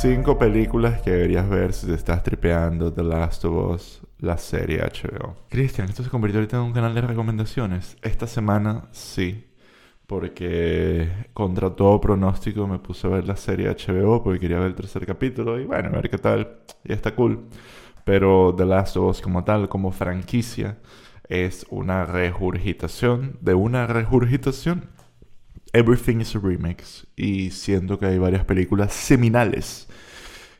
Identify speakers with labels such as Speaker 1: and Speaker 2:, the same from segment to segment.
Speaker 1: Cinco películas que deberías ver si te estás tripeando The Last of Us, la serie HBO. Cristian, esto se convirtió ahorita en un canal de recomendaciones. Esta semana sí, porque contra todo pronóstico me puse a ver la serie HBO porque quería ver el tercer capítulo y bueno, a ver qué tal. Y está cool. Pero The Last of Us como tal, como franquicia, es una regurgitación de una regurgitación Everything is a remix. Y siento que hay varias películas seminales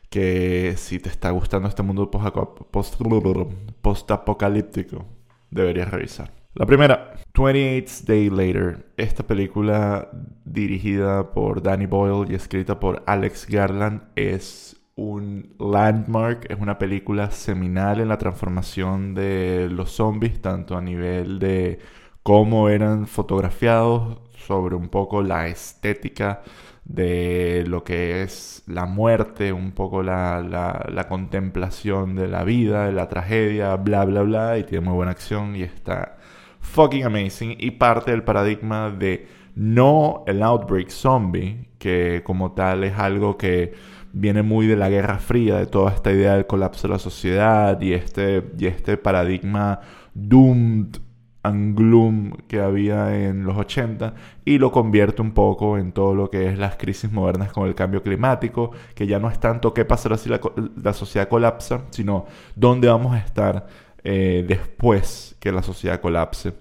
Speaker 1: que si te está gustando este mundo post-apocalíptico, deberías revisar. La primera, 28 Days Later. Esta película dirigida por Danny Boyle y escrita por Alex Garland es un landmark, es una película seminal en la transformación de los zombies, tanto a nivel de cómo eran fotografiados, sobre un poco la estética de lo que es la muerte, un poco la, la, contemplación de la vida, de la tragedia, bla, bla, bla, y tiene muy buena acción y está fucking amazing y parte del paradigma de no el outbreak zombie, que como tal es algo que viene muy de la Guerra Fría, de toda esta idea del colapso de la sociedad y este, y este paradigma doomed and gloom que había en los 80 y lo convierte un poco en todo lo que es las crisis modernas con el cambio climático, que ya no es tanto qué pasará si la, sociedad colapsa, sino dónde vamos a estar eh, después que la sociedad colapse.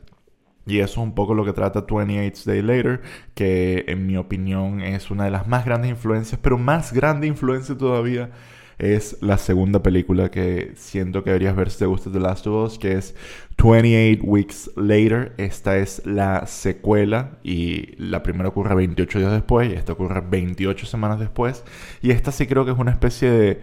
Speaker 1: Y eso es un poco lo que trata 28 Days Later, que en mi opinión es una de las más grandes influencias, pero más grande influencia todavía es la segunda película que siento que deberías ver si te gusta The Last of Us, que es 28 Weeks Later. Esta es la secuela y la primera ocurre 28 días después y esta ocurre 28 semanas después. Y esta sí creo que es una especie de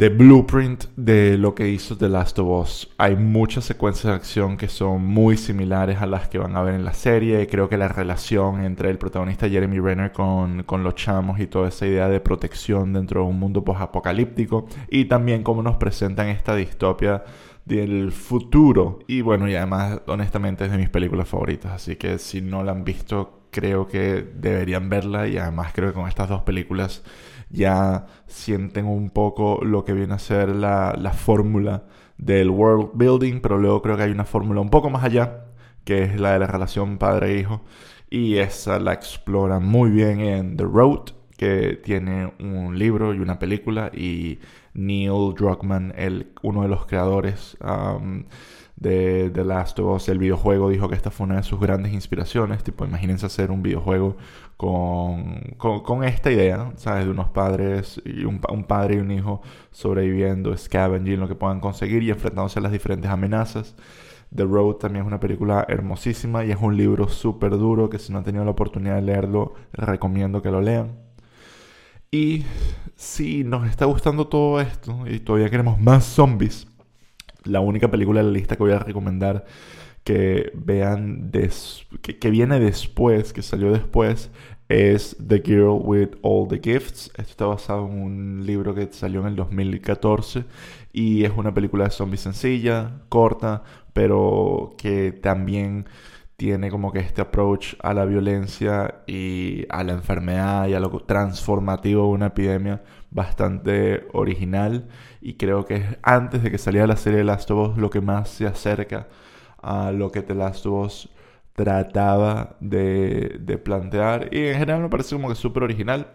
Speaker 1: de blueprint de lo que hizo The Last of Us. Hay muchas secuencias de acción que son muy similares a las que van a ver en la serie. Creo que la relación entre el protagonista Jeremy Renner con, con los chamos y toda esa idea de protección dentro de un mundo post-apocalíptico. Y también cómo nos presentan esta distopia del futuro. Y bueno, y además, honestamente, es de mis películas favoritas. Así que si no la han visto, creo que deberían verla. Y además creo que con estas dos películas ya sienten un poco lo que viene a ser la, fórmula del world building, pero luego creo que hay una fórmula un poco más allá, que es la de la relación padre-hijo, y esa la explora muy bien en The Road, que tiene un libro y una película, y Neil Druckmann, el, uno de los creadores um, de The Last of Us, el videojuego, dijo que esta fue una de sus grandes inspiraciones. Tipo, imagínense hacer un videojuego con, con, esta idea, ¿sabes? De unos padres, y un, un, padre y un hijo sobreviviendo, scavenging, lo que puedan conseguir y enfrentándose a las diferentes amenazas. The Road también es una película hermosísima y es un libro súper duro que si no han tenido la oportunidad de leerlo, recomiendo que lo lean. Y si nos está gustando todo esto y todavía queremos más zombies, la única película de la lista que voy a recomendar que vean que, viene después, que salió después, es The Girl with All the Gifts. Esto está basado en un libro que salió en el 2014 y es una película de zombies sencilla, corta, pero que también tiene como que este approach a la violencia y a la enfermedad y a lo transformativo de una epidemia bastante original. Y creo que antes de que saliera la serie de Last of Us lo que más se acerca a lo que The Last of Us trataba de, de plantear. Y en general me parece como que súper original.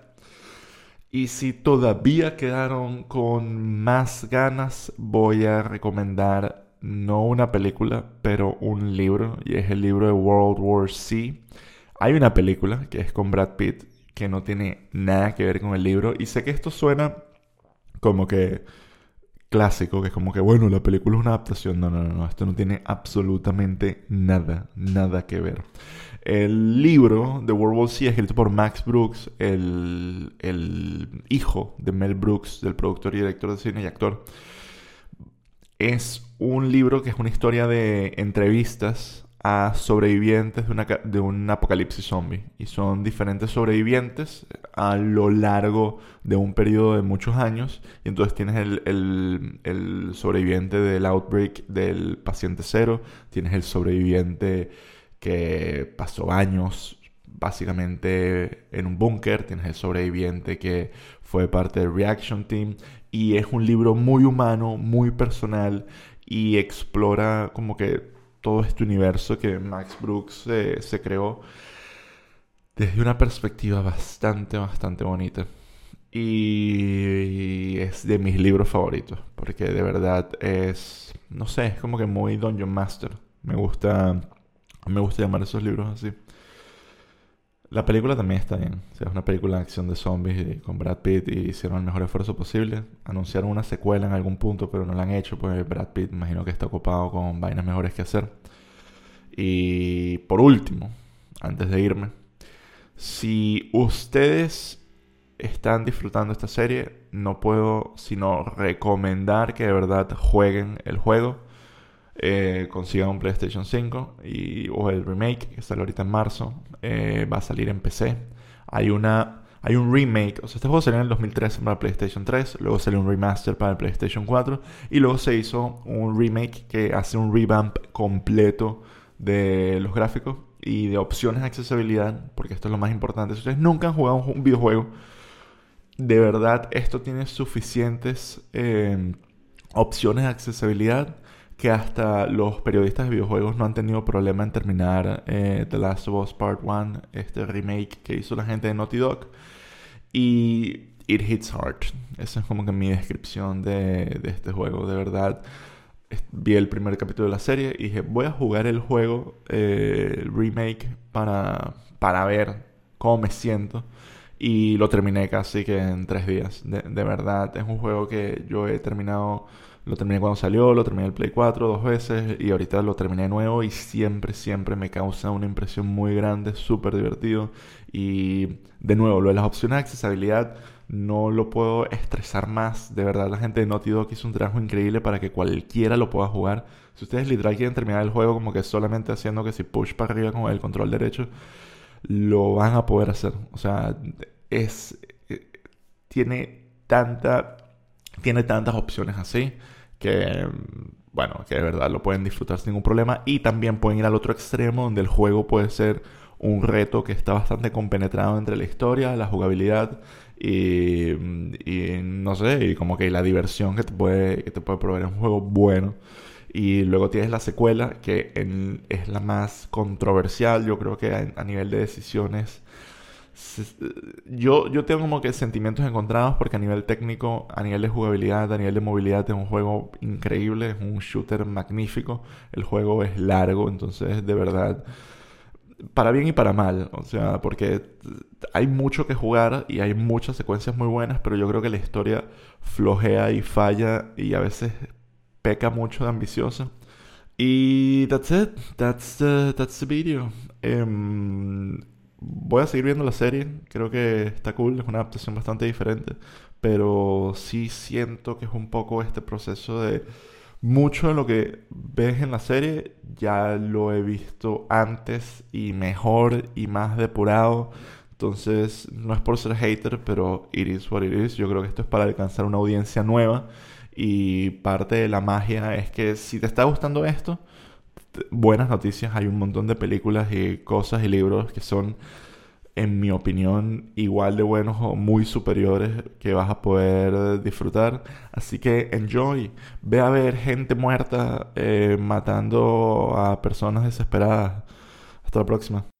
Speaker 1: Y si todavía quedaron con más ganas voy a recomendar no una película, pero un libro, y es el libro de World War C. Hay una película que es con Brad Pitt que no tiene nada que ver con el libro, y sé que esto suena como que clásico, que es como que, bueno, la película es una adaptación. No, no, no, no, esto no tiene absolutamente nada, nada que ver. El libro de World War C, escrito por Max Brooks, el, el hijo de Mel Brooks, del productor y director de cine y actor, es un libro que es una historia de entrevistas a sobrevivientes de, un apocalipsis zombie. Y son diferentes sobrevivientes a lo largo de un periodo de muchos años. Y entonces tienes el, el sobreviviente del outbreak del paciente cero, tienes el sobreviviente que pasó años básicamente en un búnker, tienes el sobreviviente que fue parte del Reaction Team y es un libro muy humano, muy personal y explora como que todo este universo que Max Brooks eh, se creó desde una perspectiva bastante, bastante bonita. Y es de mis libros favoritos, porque de verdad es, no sé, es como que muy Dungeon Master. Me gusta, me gusta llamar esos libros así. La película también está bien. Es una película de acción de zombies con Brad Pitt y hicieron el mejor esfuerzo posible. Anunciaron una secuela en algún punto, pero no la han hecho, pues Brad Pitt imagino que está ocupado con vainas mejores que hacer. Y por último, antes de irme, si ustedes están disfrutando esta serie, no puedo sino recomendar que de verdad jueguen el juego. Eh, consigan un PlayStation 5 y, o el remake que sale ahorita en marzo. Eh, va a salir en PC. Hay una hay un remake, o sea, este juego salió en el 2013 para PlayStation 3, luego salió un remaster para el PlayStation 4 y luego se hizo un remake que hace un revamp completo de los gráficos y de opciones de accesibilidad, porque esto es lo más importante. Si ustedes nunca han jugado un videojuego, de verdad esto tiene suficientes eh, opciones de accesibilidad que hasta los periodistas de videojuegos no han tenido problema en terminar eh, The Last of Us Part 1, este remake que hizo la gente de Naughty Dog. Y It Hits Hard. Esa es como que mi descripción de, de este juego. De verdad, vi el primer capítulo de la serie y dije, voy a jugar el juego, eh, el remake, para, para ver cómo me siento. Y lo terminé casi que en tres días. De, de, verdad, es un juego que yo he terminado, lo terminé cuando salió, lo terminé el Play 4 dos veces y ahorita lo terminé nuevo y siempre, siempre me causa una impresión muy grande, súper divertido. Y de nuevo, lo de las opciones de accesibilidad no lo puedo estresar más. De verdad, la gente de Naughty Dog hizo un trabajo increíble para que cualquiera lo pueda jugar. Si ustedes literal quieren terminar el juego como que solamente haciendo que si push para arriba con el control derecho, lo van a poder hacer. O sea, es eh, tiene tanta tiene tantas opciones así que bueno, que de verdad lo pueden disfrutar sin ningún problema y también pueden ir al otro extremo donde el juego puede ser un reto que está bastante compenetrado entre la historia, la jugabilidad y, y no sé, y como que la diversión que te puede, que te puede proveer un juego bueno. Y luego tienes la secuela, que es la más controversial, yo creo que a, nivel de decisiones. Yo, yo tengo como que sentimientos encontrados porque a nivel técnico, a nivel de jugabilidad, a nivel de movilidad es un juego increíble, es un shooter magnífico. El juego es largo, entonces de verdad para bien y para mal, o sea, porque hay mucho que jugar y hay muchas secuencias muy buenas, pero yo creo que la historia flojea y falla y a veces peca mucho de ambiciosa. Y that's it, that's the, that's the video. Em, voy a seguir viendo la serie, creo que está cool, es una adaptación bastante diferente, pero sí siento que es un poco este proceso de mucho de lo que ves en la serie ya lo he visto antes y mejor y más depurado. Entonces, no es por ser hater, pero it is what it is. Yo creo que esto es para alcanzar una audiencia nueva. Y parte de la magia es que si te está gustando esto, buenas noticias. Hay un montón de películas y cosas y libros que son en mi opinión, igual de buenos o muy superiores que vas a poder disfrutar. Así que enjoy. Ve a ver gente muerta eh, matando a personas desesperadas. Hasta la próxima.